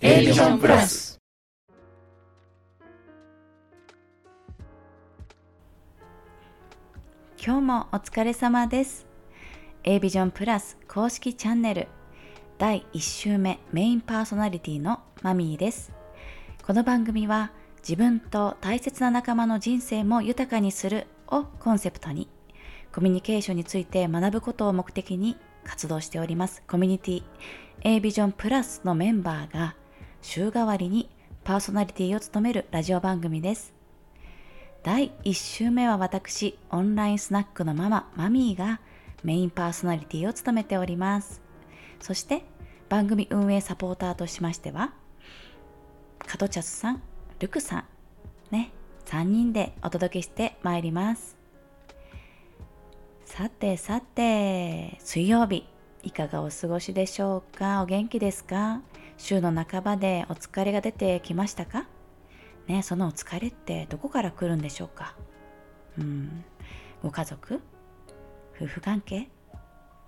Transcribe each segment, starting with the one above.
A ビジョンプラス。今日もお疲れ様です。A ビジョンプラス公式チャンネル。第1週目メインパーソナリティのマミーです。この番組は自分と大切な仲間の人生も豊かにするをコンセプトにコミュニケーションについて学ぶことを目的に活動しておりますコミュニティ A ビジョンプラスのメンバーが週替わりにパーソナリティを務めるラジオ番組です。第1週目は私、オンラインスナックのママ、マミーがメインパーソナリティを務めております。そして番組運営サポーターとしましては、カトチャスさん、ルクさん、ね、3人でお届けしてまいります。さてさて、水曜日、いかがお過ごしでしょうか？お元気ですか？週の半ばでお疲れが出てきましたか？ねそのお疲れってどこから来るんでしょうか？うん。ご家族？夫婦関係？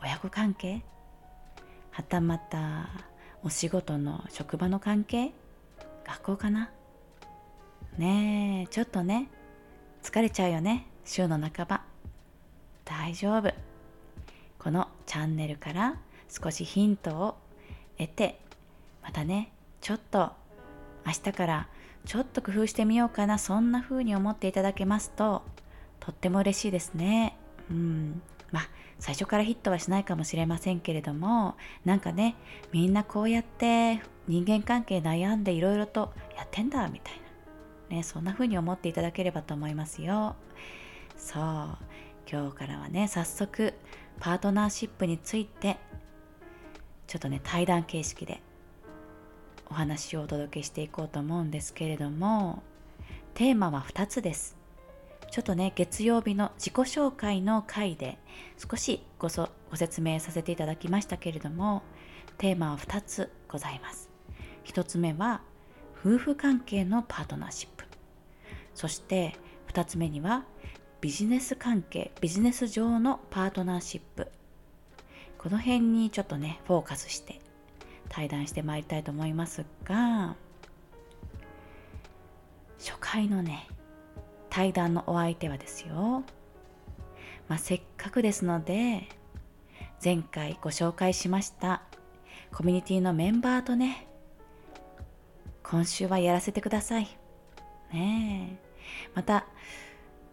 親子関係？はたまたお仕事の職場の関係？学校かな？ねえちょっとね疲れちゃうよね週の半ば。大丈夫。このチャンネルから少しヒントを得てまたねちょっと明日からちょっと工夫してみようかなそんな風に思っていただけますととっても嬉しいですね。うん。まあ最初からヒットはしないかもしれませんけれどもなんかねみんなこうやって人間関係悩んでいろいろとやってんだみたいな。ねそんな風に思っていただければと思いますよ。そう。今日からはね早速パートナーシップについてちょっとね対談形式でお話をお届けしていこうと思うんですけれどもテーマは2つです。ちょっとね月曜日の自己紹介の回で少しごそご説明させていただきましたけれどもテーマは2つございます。1つ目は夫婦関係のパートナーシップ。そして2つ目にはビジネス関係ビジネス上のパートナーシップ。この辺にちょっとねフォーカスして対談してまいりたいと思いますが初回のね対談のお相手はですよ、まあ、せっかくですので前回ご紹介しましたコミュニティのメンバーとね今週はやらせてください。ねえ。また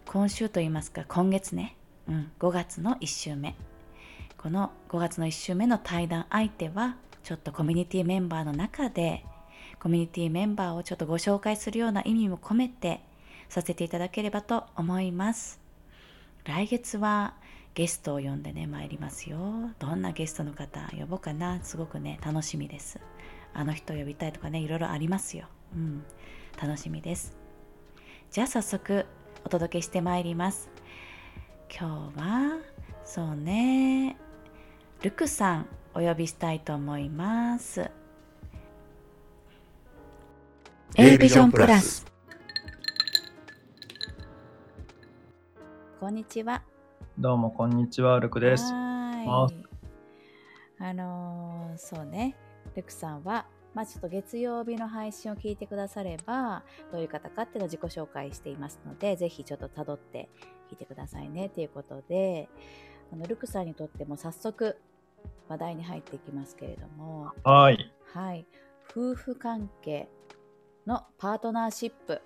今週といいますか今月ね、うん、5月の1週目。この5月の1週目の対談相手はちょっとコミュニティメンバーの中でコミュニティメンバーをちょっとご紹介するような意味も込めてさせていただければと思います。来月はゲストを呼んでね参りますよ。どんなゲストの方呼ぼうかな。すごくね楽しみです。あの人呼びたいとかねいろいろありますよ。うん。楽しみです。じゃあ早速お届けしてまいります。今日はそうねルクさんお呼びしたいと思います。A ビジョンプラス。こんにちは。どうもこんにちはルクです。はい。あのー、そうねルクさんはまあ、ちょっと月曜日の配信を聞いてくだされば、どういう方かっていうのを自己紹介していますので、ぜひちょっと辿って聞いてくださいねということで、あのルクさんにとっても早速話題に入っていきますけれども、はい。はい。夫婦関係のパートナーシップ。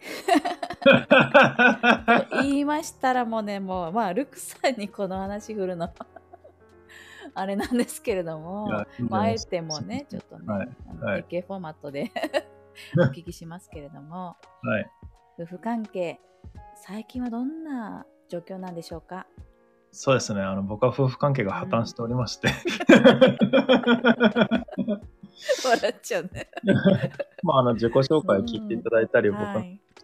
言いましたらもうね、もう、まあ、ルクさんにこの話振るのあれなんですけれども、まあ、あえてもね、ちょっとね、はい、はい、フォーマットで お聞きしますけれども、はい、夫婦関係、最近はどんな状況なんでしょうか？そうですね、あの僕は夫婦関係が破綻しておりまして、笑っちゃうね。まあ、あの自己紹介を聞いていただいたり、うん、僕の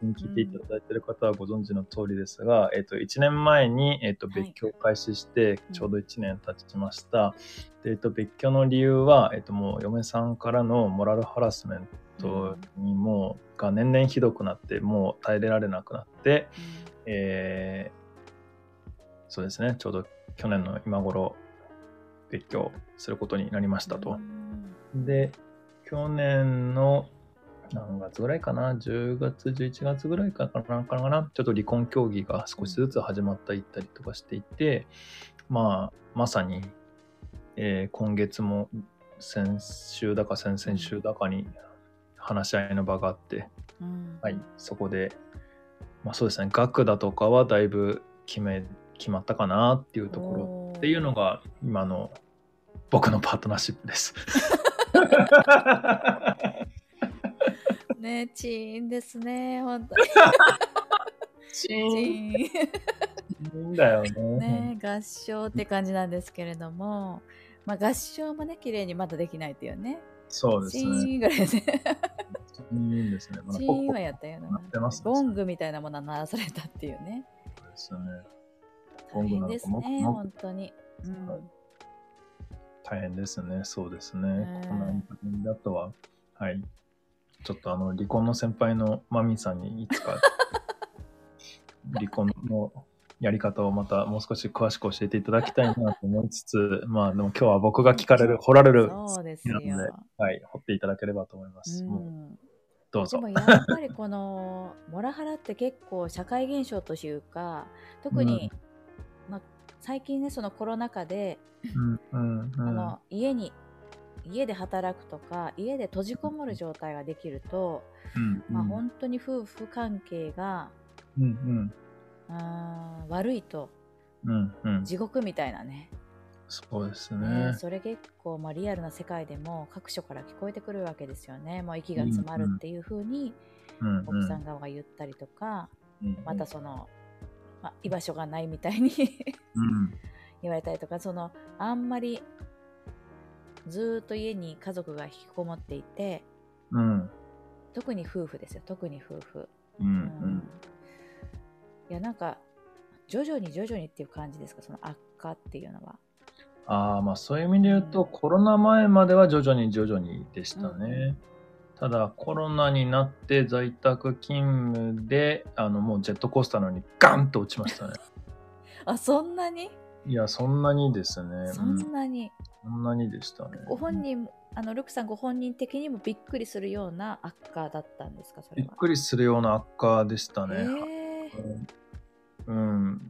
に聞いていただいている方はご存知の通りですが、えっ、と、1年前に、えっ、と、別居を開始して、ちょうど1年経ちました。で、えっ、と、別居の理由は、えっ、と、もう嫁さんからのモラルハラスメントにも、が年々ひどくなって、もう耐えれられなくなって、えー、そうですね、ちょうど去年の今頃、別居することになりましたと。で、去年の何月ぐらいかな、10月、11月ぐらいかな、かな、ちょっと離婚協議が少しずつ始まったいったりとかしていて、まあ、まさに、えー今月も先週だか先々週だかに話し合いの場があって、うん。はい、そこで、まあそうですね、額だとかはだいぶ決め、決まったかなっていうところっていうのが今の僕のパートナーシップです。ねチーンですね本当にチチーン。ーン。いいんだよね。ね合唱って感じなんですけれども、まあ、合唱もね綺麗にまだできないっていうね。チそうですね。ーンぐらいで。いいんですね。まだチーンはやったよな。なってますね。ゴングみたいなものは鳴らされたっていうね。ですよね。ゴ大変ですね本当に、うん。はい大変ですね。そうですね。こんな感じだとは、はい。ちょっとあの、離婚の先輩のマミさんにいつか、離婚のやり方をまたもう少し詳しく教えていただきたいなと思いつつ、まあでも今日は僕が聞かれる、掘られる、そうですよ、なのではい、掘っていただければと思います。もううんどうぞでも。やっぱりこのモラハラって結構社会現象というか特に、まあ、最近ねそのコロナ禍で、うんうんうん。あの家に家で働くとか家で閉じこもる状態ができると、うんまあ、本当に夫婦関係がうんあー悪いとうんうん。うん地獄みたいなね。そうですね。ね。それ結構、まあ、リアルな世界でも各所から聞こえてくるわけですよね。もう息が詰まるっていう風にうんうん。奥さん側が言ったりとか、うん。またその、まあ、居場所がないみたいにうん。言われたりとかそのあんまりずーっと家に家族が引きこもっていてうん。特に夫婦ですよ特に夫婦、うんうん。いやなんか徐々に徐々にっていう感じですかその悪化っていうのは。ああまあそういう意味で言うと、コロナ前までは徐々に徐々にでしたね。うんただコロナになって在宅勤務であのもうジェットコースターのようにガンと落ちましたね。あそんなに？いやそんなにですね。そうんんなに、そんなにでしたね。ご本人もあのルクさんご本人的にもびっくりするような悪化だったんですか？それはびっくりするような悪化でしたね。えーうん。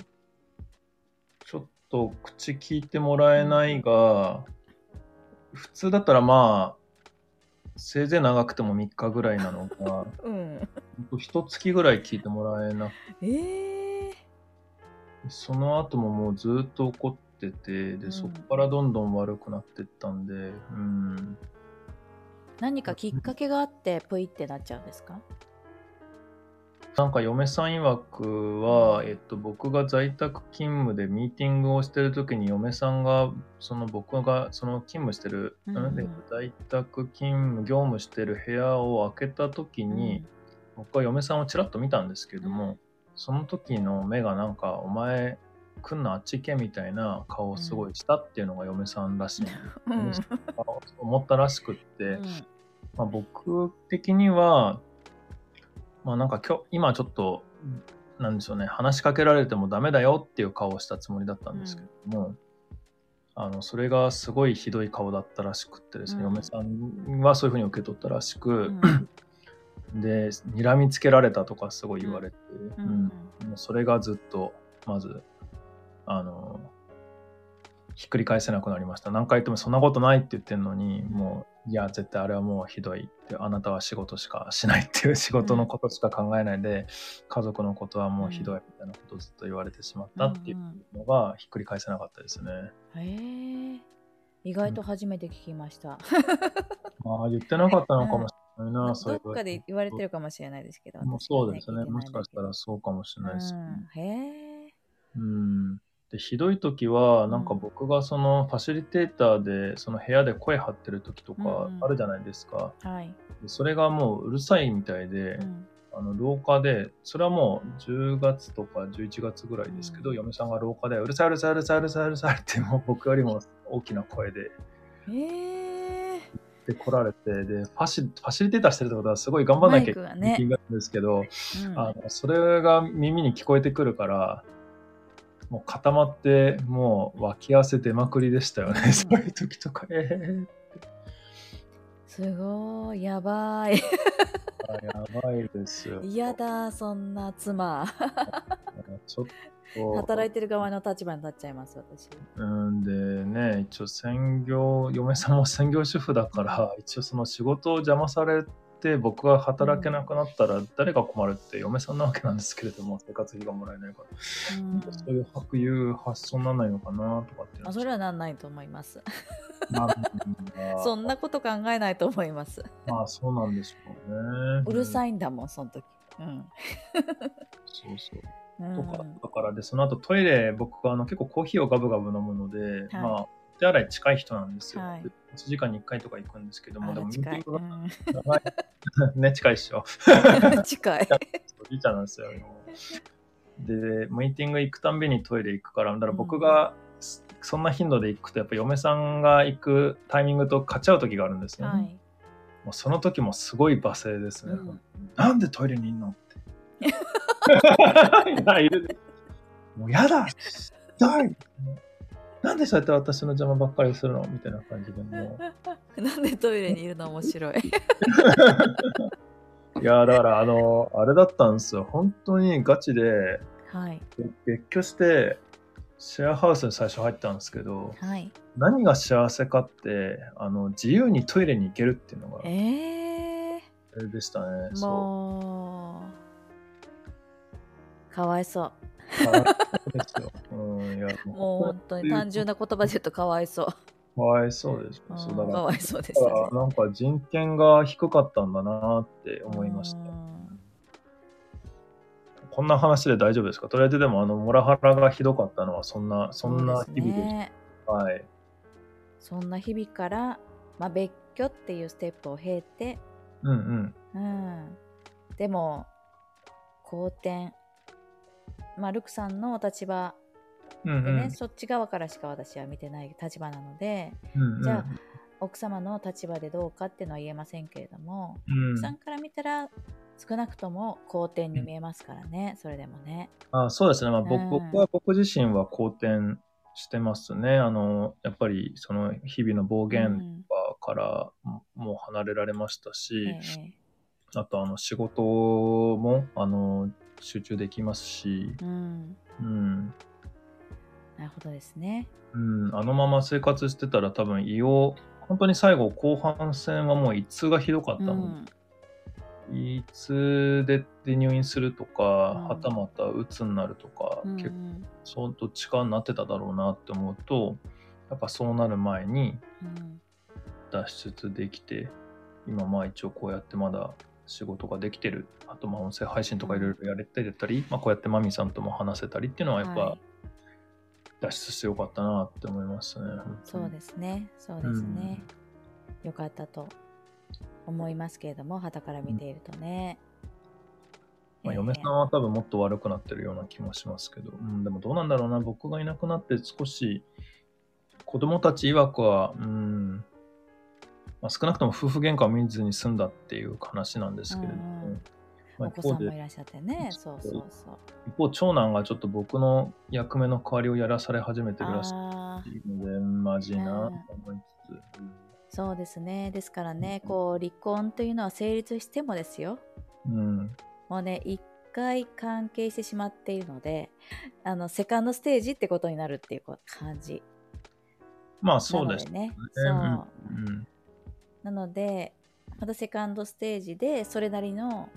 ちょっと口聞いてもらえないが、普通だったらまあ、せいぜい長くても3日ぐらいなのが、うん。ほんと一月ぐらい聞いてもらえなくえー、その後ももうずっと怒ってて、で、うん。そこからどんどん悪くなってったんで、うん。何かきっかけがあってプイってなっちゃうんですか？なんか嫁さん曰くは、えっと、僕が在宅勤務でミーティングをしてる時に嫁さんがその僕がその勤務してる、うん在宅勤務業務してる部屋を開けた時に、僕は嫁さんをちらっと見たんですけれども、うん。その時の目がなんか「お前来んのあっち行け」みたいな顔をすごいしたっていうのが嫁さんらしい、うん。うん思ったらしくって、うん。まあ、僕的には、まあなんか今日、今ちょっと、なんでしょうね、話しかけられてもダメだよっていう顔をしたつもりだったんですけども、あの、それがすごいひどい顔だったらしくってですね、うん。嫁さんはそういうふうに受け取ったらしく、うん。で、睨みつけられたとかすごい言われて、ううん。それがずっと、まず、あの、ひっくり返せなくなりました。何回言ってもそんなことないって言ってるのに、もう、いや、絶対あれはもうひどいって、あなたは仕事しかしないっていう仕事のことしか考えないで、家族のことはもうひどいみたいなことをずっと言われてしまったっていうのがひっくり返せなかったですね。へえ意外と初めて聞きました。まあ言ってなかったのかもしれないな、どそういうっかで言われてるかもしれないですけど。そうですね。もしかしたらそうかもしれないですね。うん、へえ。うん。で、ひどい時は、なんか僕がそのファシリテーターで、その部屋で声張ってる時とかうんうんあるじゃないですか。はい。でそれがもううるさいみたいで、うんあの廊下で、それはもう10月とか11月ぐらいですけど、うん嫁さんが廊下で、うるさいうるさいうるさいうるさいうるさいって、もう僕よりも大きな声でへえ。で来られて、で、ファシファシリテーターしてるってことはすごい頑張んなきゃいけないんですけど、うんあのそれが耳に聞こえてくるから、もう固まって、もう脇汗出まくりでしたよね、うんそういう時とか。えーすごい、やばい。あやばいですよ。嫌だ、そんな妻。ちょっと。働いてる側の立場に立っちゃいます、私。うんでね、一応専業、嫁さんも専業主婦だから、一応その仕事を邪魔されて、僕が働けなくなったら誰が困るって嫁さんなわけなんですけれども、生活費がもらえないから。うんそういう白いう発想にならないのかなとかってあそれはなんないと思います。まあ そんなこと考えないと思います。まあそうなんでしょうね。うるさい。いんだもん、その時。うん。そうそう。うんとか、だからで、その後トイレ、僕はあの結構コーヒーをガブガブ飲むので、はいまあ、手洗い近い人なんですよ。はいで1時間に1回とか行くんですけども、でもミー。ティングがうん長い。ね、近いっしょ。近い。おじいちゃんなんですよ。で、ミーティング行くたんびにトイレ行くから、だから僕がそそんな頻度で行くと、やっぱ嫁さんが行くタイミングと勝っちゃう時があるんですよね。はい。もうその時もすごい罵声ですね。うんなんでトイレにいんのって。もうやだ痛いなんでそうやって私の邪魔ばっかりするのみたいな感じでも なんでトイレにいるの面白い。う。いや、だからあの、あれだったんですよ。本当にガチで、はい。別居して、シェアハウスに最初入ったんですけど、はい。何が幸せかって、あの、自由にトイレに行けるっていうのが、えあれでしたね。ー、そう、かわいそう。もう本当に単純な言葉で言うとかわいそう。かわいそうでしょ。うんそうだからかわいそうですね。なんか人権が低かったんだなって思いました。うんこんな話で大丈夫ですか？とりあえずでもあのモラハラがひどかったのはそんなそんな日々でしね。た。はい。そんな日々から、まあ、別居っていうステップを経て、うんうん。うん、でも好転まあルクさんのお立場うんうん。でね、そっち側からしか私は見てない立場なのでうんうん。じゃあ奥様の立場でどうかっていうのは言えませんけれども、うん。奥さんから見たら少なくとも好転に見えますからね、それでもね。あそうですね、まあ、僕うん。僕は僕自身は好転してますね。あのやっぱりその日々の暴う言ん。からももう離れられましたし、ええ。あとあの仕事もあの集中できますし、うん、うん、なるほどですね。うん、あのまま生活してたら多分胃を本当に最後後半戦はもう胃痛がひどかったの、うん。胃痛でで入院するとか、うん。はたまた鬱になるとか、うん結構そうどっちかになってただろうなって思うとやっぱそうなる前にうん。脱出できて今まあ一応こうやってまだ仕事ができてる。あとまあ音声配信とかいろいろやれてたり、まあ、こうやってマミさんとも話せたりっていうのはやっぱはい。脱出してよかったなって思いますね。そうですね、そうですね。よかったと思いますけれども、傍から見ているとね。まあ、ええ嫁さんは多分もっと悪くなってるような気もしますけど、うん、でもどうなんだろうな、僕がいなくなって少し子供たち曰くは、うんまあ、少なくとも夫婦喧嘩を見ずに済んだっていう話なんですけれども、うん。まあ、お子一方で。さんもいらっしゃってね、そうそうそう。一方長男がちょっと僕の役目の代わりをやらされ始めてるらしい。ので、マジなと思いつつ、うんそうですね。ですからね、こう、離婚というのは成立してもですよ。うん、もうね、一回関係してしまっているので、あの、セカンドステージってことになるっていう感じ。まあそうですね。うん。そう。うんなので、またセカンドステージで、それなりの、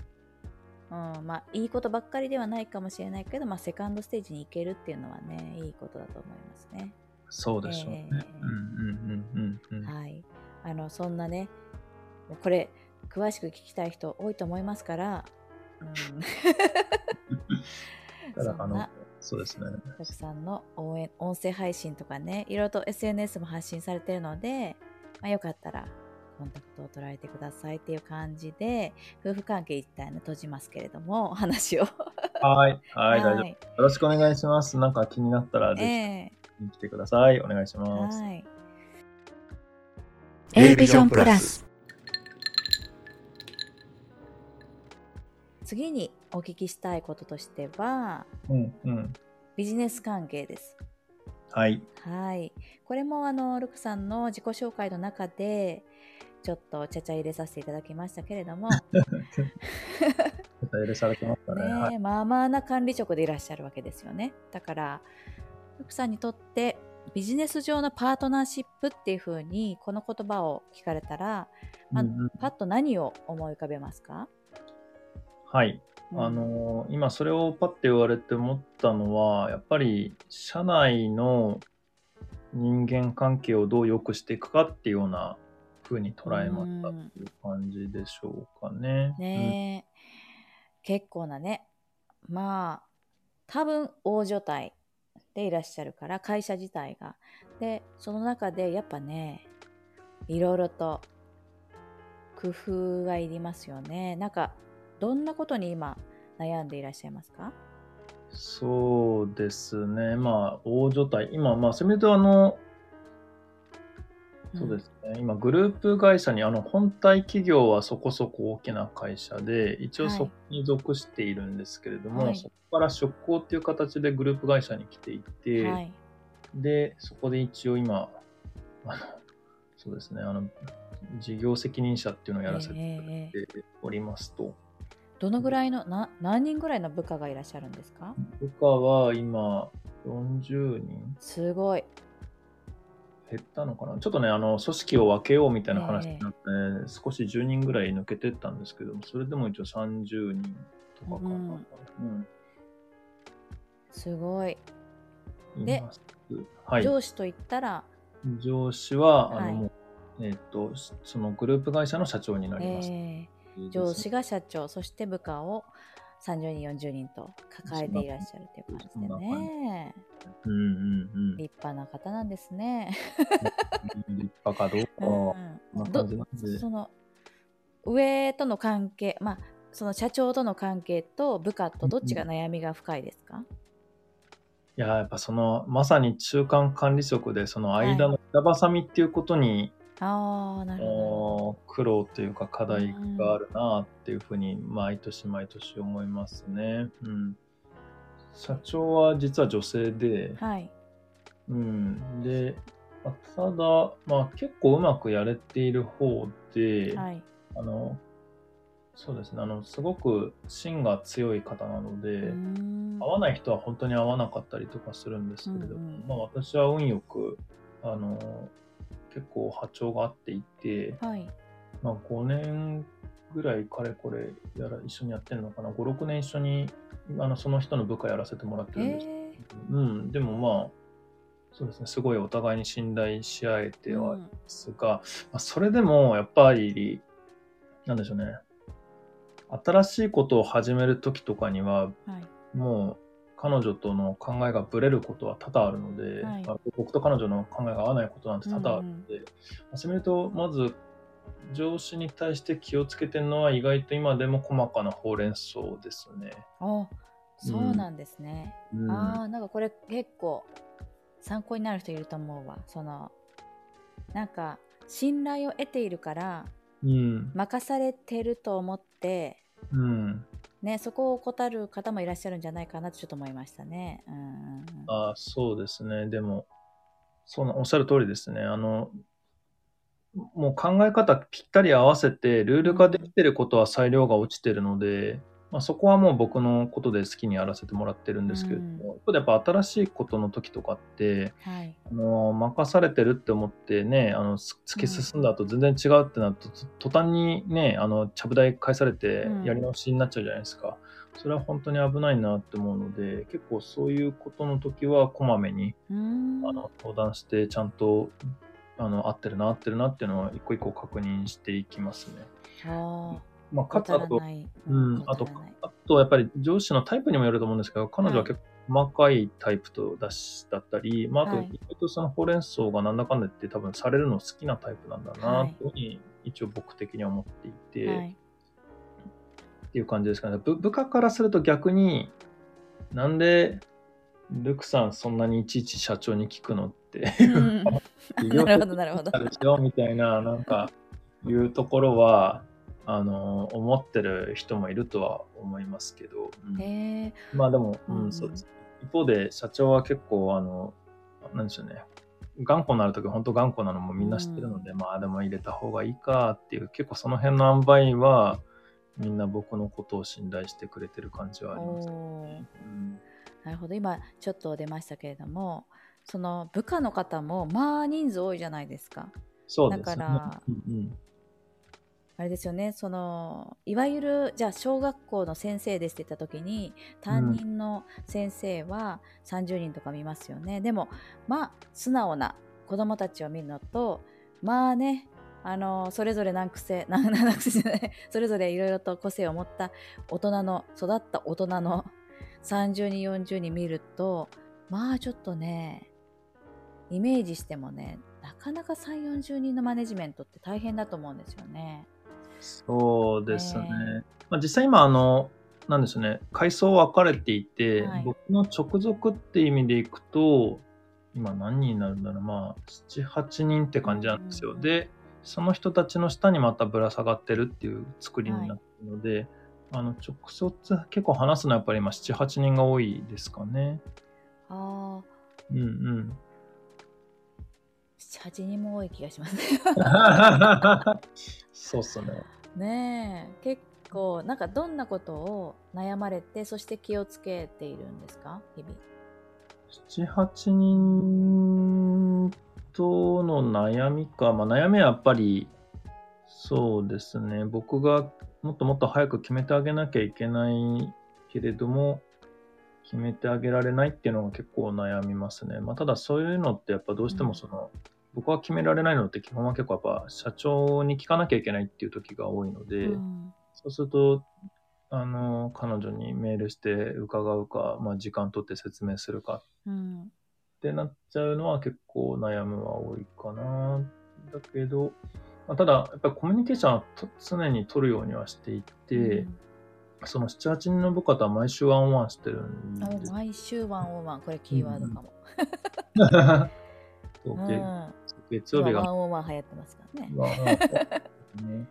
うん、まあ、いいことばっかりではないかもしれないけど、まあ、セカンドステージに行けるっていうのはね、いいことだと思いますね。そうでしょうね。ええうんうんうんうんうんはい。あの、そんなね、これ、詳しく聞きたい人多いと思いますから、うん、た だあのそうですね。たくさんの応援音声配信とかね、いろいろと SNS も発信されてるので、まあ、よかったらコンタクトを取られてくださいっていう感じで、夫婦関係一旦ね、閉じますけれども、お 話を。はい、はい、大丈夫。いよろしくお願いします。なんか気になったら、ぜえひ来てください。お願いしえます。はい。A ビジョンプラス次にお聞きしたいこととしては、うん、うん。ビジネス関係です。はい。はい。これもあの、ルクさんの自己紹介の中で、ちょっとちゃちゃ入れさせていただきましたけれども、許されてましたね。ね はい。まあまあな管理職でいらっしゃるわけですよね。だから、福さんにとってビジネス上のパートナーシップっていう風にこの言葉を聞かれたら、まあうんうんパッと何を思い浮かべますか、はい。うんあのー今それをパッて言われて思ったのは、やっぱり社内の人間関係をどう良くしていくかっていうような風に捉えましたっていう感じでしょうかね。ねえ、結構なね。まあ多分大所帯でいらっしゃるから会社自体が。でその中でやっぱねいろいろと工夫がいりますよね。なんかどんなことに今悩んでいらっしゃいますか？そうですね。まあ、大所帯。今、まあ、それとあの、そうですね。今、グループ会社に、あの、本体企業はそこそこ大きな会社で、一応はい。そこに属しているんですけれども、はい。そこから出向っていう形でグループ会社に来ていて、はい。で、そこで一応今、あの、そうですね、あの、事業責任者っていうのをやらせていただいておりますと。どのぐらいのな何人ぐらいの部下がいらっしゃるんですか？部下は今、40人。すごい減ったのかな？ちょっとね、あの、組織を分けようみたいな話になって、少し10人ぐらい抜けてったんですけども、それでも一応30人とかかな。うんうん。すごい、いではい。上司といったら？上司は、あの、はいもう、えっ、と、そのグループ会社の社長になります。えー上司が社長そして部下を30人40人と抱えていらっしゃるという感じでねうんうんうん。立派な方なんですね。立派かどうかうん。その上との関係まあその社長との関係と部下とどっちが悩みが深いですか、いや、やっぱその、まさに中間管理職で、その間の板挟みっていうことに、ああなるほど苦労というか課題があるなっていうふうに毎年毎年思いますね。うん。社長は実は女性で、どはいうん。で、まあただ、まあ結構うまくやれている方で、はいあの、そうですね、あの、すごく芯が強い方なので、合わない人は本当に合わなかったりとかするんですけれども、うんうんまあ私は運よく、あの、結構波長が合っていて、はい。まあ5年ぐらいかれこれやら一緒にやってるのかな、5、6年一緒にあのその人の部下やらせてもらってるんです。えうん、でもまあ、そうですね、すごいお互いに信頼し合えてーはいますが、まあ、それでもやっぱり、なんでしょうね、新しいことを始めるときとかには、うんはい。もう彼女との考えがぶれることは多々あるので、はいまあ僕と彼女の考えが合わないことなんて多々あるので、まあそういう意味で言うと、まず上司に対して気をつけてるのは意外と今でも細かなほうれん草ですね。あそうなんですね、うんああなんかこれ結構参考になる人いると思うわそのなんか信頼を得ているからうん。任されてると思ってうん。ねそこを怠る方もいらっしゃるんじゃないかなとちょっと思いましたねうんあそうですね。でも、そうな、おっしゃる通りですね。あの、もう考え方ぴったり合わせて、ルール化できてることは裁量が落ちてるので、まあ、そこはもう僕のことで好きにやらせてもらってるんですけれども、一方でやっぱ新しいことの時とかって、はい。あの任されてるって思ってね、あのす突き進んだ後全然違うってなると、と途端にね、あの、ちゃぶ台返されてうん。やり直しになっちゃうじゃないですか。それは本当に危ないなって思うので、結構そういうことの時はこまめにうーん。あの相談して、ちゃんとあの合ってるな、合ってるなっていうのを一個一個確認していきますね。あまあ、あかつあと、うん、あとあとやっぱり上司のタイプにもよると思うんですけど、彼女ははい結構細かいタイプとだしだったり、まあ、あと、はい。意外とそのほうれん草がなんだかんだ言って多分されるの好きなタイプなんだな、はい。というふうに一応僕的には思っていて、はい。っていう感じですかね。部部下からすると逆に、なんで、ルクさんそんなにいちいち社長に聞くのって、うん。なるほどなるほど。みたいな、なんか、いうところは、あの、思ってる人もいるとは思いますけど、うん。まあでも、ううんん、そうです。一方で、社長は結構、あの、なんでしょうね、頑固になるとき、本当頑固なのもみんな知ってるので、まあでも入れた方がいいかっていう、結構その辺の塩梅は、みんな僕のことを信頼してくれてる感じはあります、おー。うんなるほど。今ちょっと出ましたけれどもその部下の方もまあ人数多いじゃないですか。そうですね。だからうんうんあれですよね。そのいわゆるじゃあ小学校の先生ですって言った時に担任の先生は30人とか見ますよね、でもまあ素直な子供たちを見るのとまあねあのそれぞれ何癖何癖じゃない。それぞれいろいろと個性を持った大人の育った大人の30人40人見るとまあちょっとねイメージしてもねなかなか3 4 0人のマネジメントって大変だと思うんですよね。そうですね。ねまあ、実際今、あの、なんでしょうね、階層分かれていて、はい僕の直属って意味でいくと、今何人になるんだろう、まあ、7、8人って感じなんですよ。うんうんうんで、その人たちの下にまたぶら下がってるっていう作りになってるので、あの直接結構話すのはやっぱり今7、8人が多いですかね。ああ、うんうん。7、8人も多い気がしますね。そうっすね。ねえ、結構、なんかどんなことを悩まれて、そして気をつけているんですか？日々。7、8人との悩みか。まあ、悩みはやっぱり、そうですね。僕がもっともっと早く決めてあげなきゃいけないけれども、決めてあげられないっていうのが結構悩みますね。まあ、ただそういうのってやっぱどうしてもその、僕は決められないのって基本は結構やっぱ社長に聞かなきゃいけないっていう時が多いので、うんそうすると、あの、彼女にメールして伺うか、まあ、時間取って説明するかうん。ってなっちゃうのは結構悩むは多いかな。だけど、まあ、ただ、やっぱりコミュニケーションはと常に取るようにはしていて、その7、8人の部下とは毎週ワンオンワンしてるんうん、で毎週ワンオンワン、これキーワードかも。そううん。月曜日がワンオンワン流行ってますからね。ワンオンワンね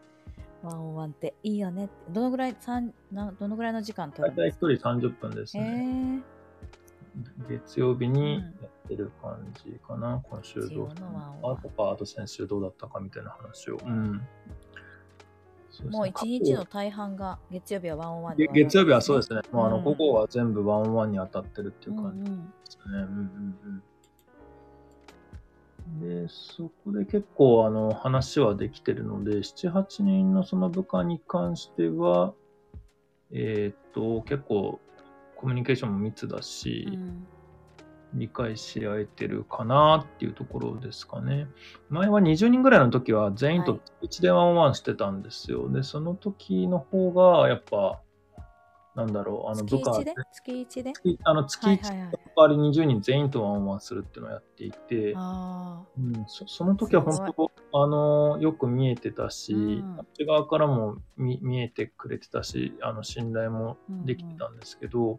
ワンオンワンっていいよね。どのぐらい、三などのぐらいの時間取大体1るんですか？人30分ですえね。ー、月曜日にやってる感じかな、今週どう月曜のワンオンワンあとか、あと先週どうだったかみたいな話を。うん。そうねもう一日の大半が月曜日はワンオンワン月曜日はそうですね。ね。もうあのうん午後は全部ワンオンワンに当たってるっていううんう感じでんすね。うんうんうん。で、そこで結構あの話はできてるので、7、8人のその部下に関しては、えーっと、結構コミュニケーションも密だし、うん理解し合えてるかなっていうところですかね。前は20人ぐらいの時は全員とはい1でワンワンしてたんですよ。で、その時の方がやっぱ、なんだろう、あの月部下1で？月1で？月あの月1はいはいはい。の代わり20人全員とワンワンするっていうのをやっていて、あうん、そその時は本当、あの、よく見えてたし、うん。あっち側からも見見えてくれてたし、あの、信頼もあ。できてたんですけど、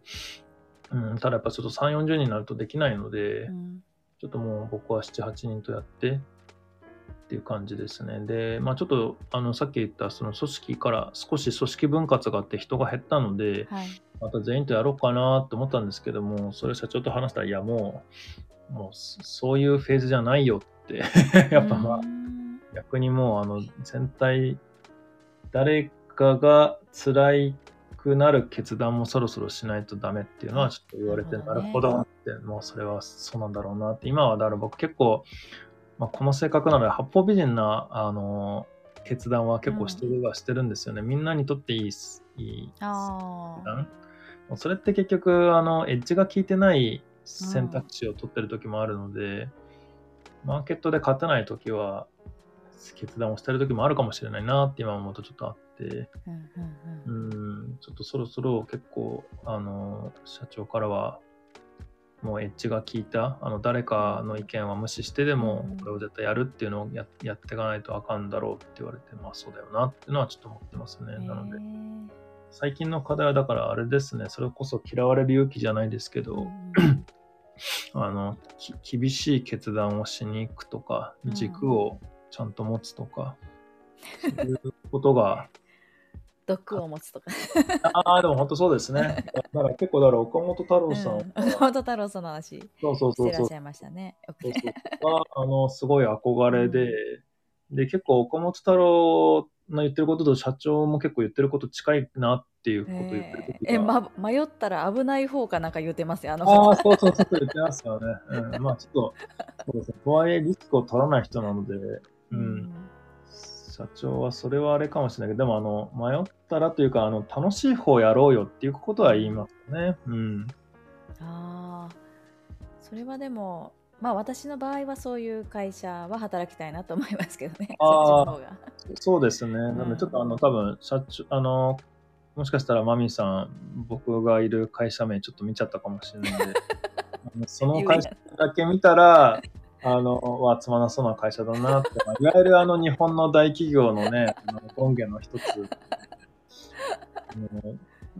うん、ただやっぱちょっと3、40人になるとできないので、うん。ちょっともう僕は7、8人とやってっていう感じですね。で、まあちょっと、あの、さっき言ったその組織から少し組織分割があって人が減ったので、はい。また全員とやろうかなって思ったんですけども、それ社長と話したら、いやもう、もうそそういうフェーズじゃないよって、やっぱまあ逆にもうあの全体、誰かが辛いくなる決断もそろそろしないとダメっていうのはちょっと言われて、ななるほどねるほどって、もうそれはそうなんだろうなって、今はだから僕結構、まあ、この性格なので八方美人な、あの、決断は結構してるはしてるんですよね。みんなにとっていいす、いいあ決断。それって結局、あの、エッジが効いてない選択肢を取ってる時もあるので、マーケットで勝てない時は、決断をしてる時もあるかもしれないなって今思うとちょっとあって、うんうん、ちょっとそろそろ結構、あの、社長からは、もうエッジが効いた、あの、誰かの意見は無視してでもうん、これを絶対やるっていうのをややっていかないとあかんだろうって言われて、まあそうだよなっていうのはちょっと思ってますね。なので。最近の課題はだからあれですね、それこそ嫌われる勇気じゃないですけど、うん。あの、き厳しい決断をしに行くとか、うん。軸をちゃんと持つとか、そういうことが毒を持つとか。ああ、でも本当そうですね。だから結構、だから岡本太郎さんは、うん、岡本太郎さんの話しそうそうそうそうてらっしゃいましたね。そうそうはあの、すごい憧れで、で、結構岡本太郎の言ってることと社長も結構言ってること近いなっていうことを言ってる時が。ええ、ま、迷ったら危ない方かなんか言ってますよ、あのああ、方。そうそうそう、言ってますよね。うん、まあちょっと、そうですね。とはいえリスクを取らない人なので、うん。社長はそれはあれかもしれないけど、でもあの、迷ったらというか、あの、楽しい方やろうよっていうことは言いますね。うん。ああ、それはでも、まあ私の場合はそういう会社は働きたいなと思いますけどね。あーそっちの方が。そうですね。んなので、ちょっとあの、多分、社長、あの、もしかしたらマミーさん、僕がいる会社名ちょっと見ちゃったかもしれないんで、その会社だけ見たら、あの、はつまなそうな会社だなって、まあいわゆるあの日本の大企業のね、あの権限の一つ。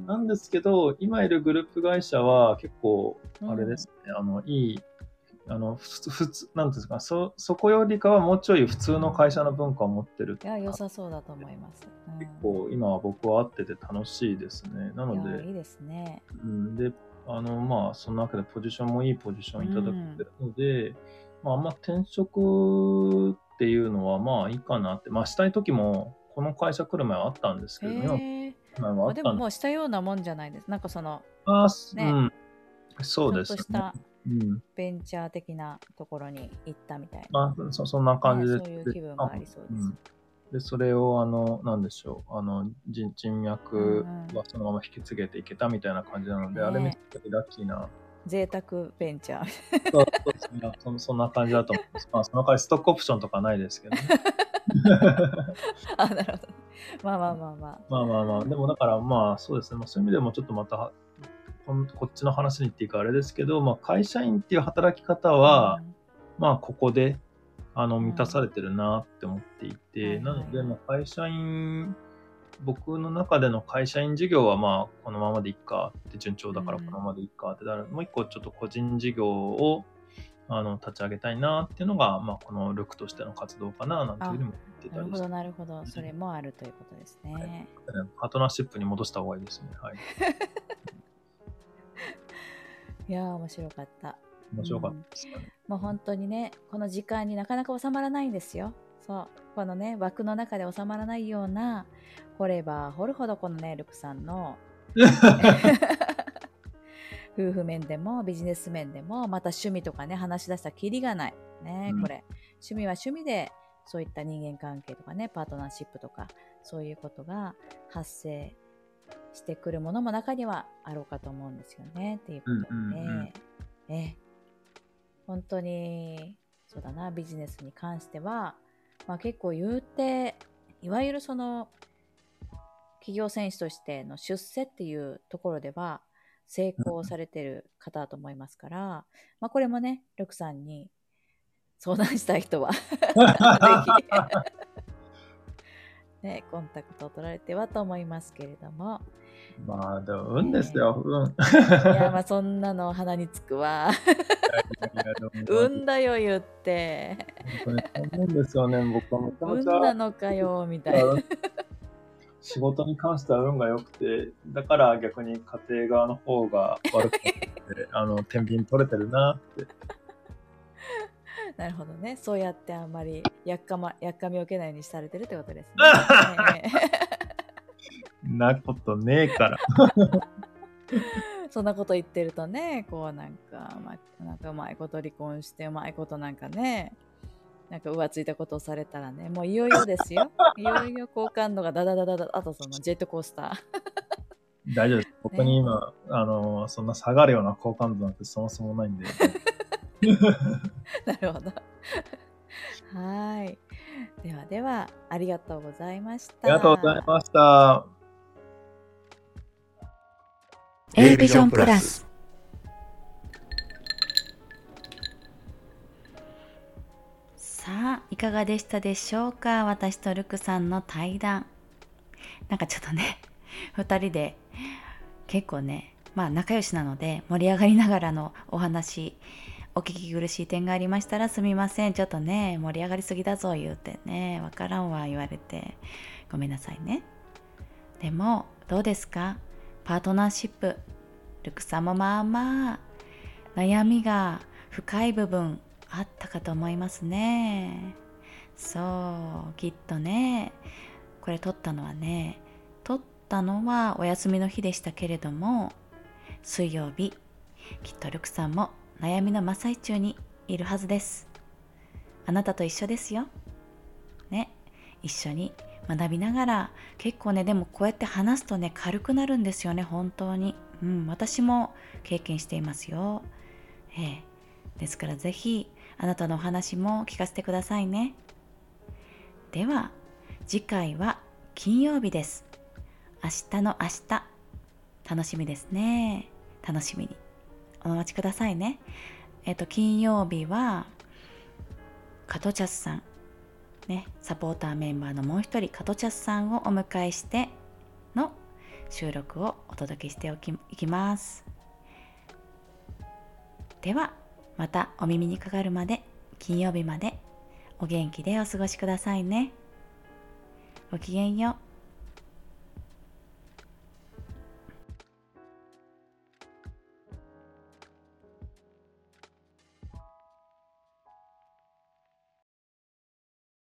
なんですけど、今いるグループ会社は結構、あれですね、あの、いい、あの、普通、普通、なんていうんですか、そ、そこよりかはもうちょい普通の会社の文化を持ってるいや、良さそうだと思います。うん結構今は僕は会ってて楽しいですね。なのいやいで、いですね。うん、で、あの、まあ、そんなわけでポジションもいいポジションいただけてるので、まあ、あんま転職っていうのはまあいいかなって、まあしたい時も、この会社来る前はあったんですけど、今へえ。前はああったんででももうしたようなもんじゃないです。なんかその、あすねうん。そうちょっですねとした。うん。ベンチャー的なところに行ったみたいな。まあ、そそんな感じで。ねそういう気分がありそうです。うんで、それを、あの、なんでしょう、あの、人人脈うんはそのまま引き継げていけたみたいな感じなので、ねあれめっちゃラッキーな贅沢ベンチャー。そうですねそそんな感じだと思います。まあ、その代わりストックオプションとかないですけどね。あ、なるほど。まあまあまあまあ。まあまあまあ、でもだからまあそうですね、まあ、そういう意味でもちょっとまたこんこっちの話にっていうかあれですけど、まあ、会社員っていう働き方は、まあここであのん満たされてるなって思っていて、はいはいはいなので、まあ、会社員、僕の中での会社員事業はまあこのままでいっかって順調だからうんこのままでいっかって、だからもう一個ちょっと個人事業をあの立ち上げたいなっていうのが、まあ、このルクとしての活動かななんていうふうにも言ってたりしてなるほど、なるほど。それもあるということですね。パートナーシップに戻した方がいいですね。はい。いやー、面白かった。面白かったですかね。もう本当にね、この時間になかなか収まらないんですよ。そう。このね、枠の中で収まらないような、掘れば掘るほどこのね、ルクさんの 夫婦面でもビジネス面でもまた趣味とかね話し出したらキリがない。ね、うん。これ。趣味は趣味でそういった人間関係とかねパートナーシップとかそういうことが発生してくるものも中にはあろうかと思うんですよね。っていうことで、うんうんうん。え。本当にそうだなビジネスに関しては、まあ、結構言うていわゆるその企業選手としての出世っていうところでは成功されてる方だと思いますから、まあ、これもねルクさんに相談したい人は ぜひ、ね、コンタクトを取られてはと思いますけれどもまあ、でも、運ですよ、運。いやまあそんなの鼻につくわ運だよ言って本当にそう思うんですよね、僕はめちゃ運めちゃなのかよみたいな仕事に関しては運が良くて、だから逆に家庭側の方が悪くて、あの、天秤取れてるなって。なるほどねそうやってあんまりやっか,、ま、やっかみを受けないようにされてるってことですねね なことねえから。そんなこと言ってるとねこうなんか、まあ、なんかうまいこと離婚してうまいことなんかねなんか浮ついたことをされたらねもういよいよですよいよいよ好感度がダダダダダあとそのジェットコースター大丈夫です。僕に今、あの、そんな下がるような好感度なんてそもそもないんで。なるほど。はい。ではではありがとうございました。ありがとうございました。A ビジョンプラス。さあいかがでしたでしょうか私とルクさんの対談。なんかちょっとね 2人で結構ねまあ仲良しなので盛り上がりながらのお話お聞き苦しい点がありましたらすみません。ちょっとね盛り上がりすぎだぞ言うてねわからんわ言われて。ごめんなさいね。でもどうですか？パートナーシップルクさんもまあまあ悩みが深い部分あったかと思いますね。そうきっとねこれ撮ったのはね撮ったのはお休みの日でしたけれども水曜日きっとルクさんも悩みの真っ最中にいるはずです。あなたと一緒ですよ。ね。一緒に学びながら結構ねでもこうやって話すとね軽くなるんですよね本当に。うん私も経験していますよ。ええ。ですからぜひあなたのお話も聞かせてくださいね。では次回は金曜日です。明日の明日。楽しみですね。楽しみに。お待ちくださいね。えっ、と金曜日はカトチャスさんねサポーターメンバーのもう一人カトチャスさんをお迎えしての収録をお届けしておきいきます。ではまたお耳にかかるまで金曜日までお元気でお過ごしくださいね。ごきげんよう。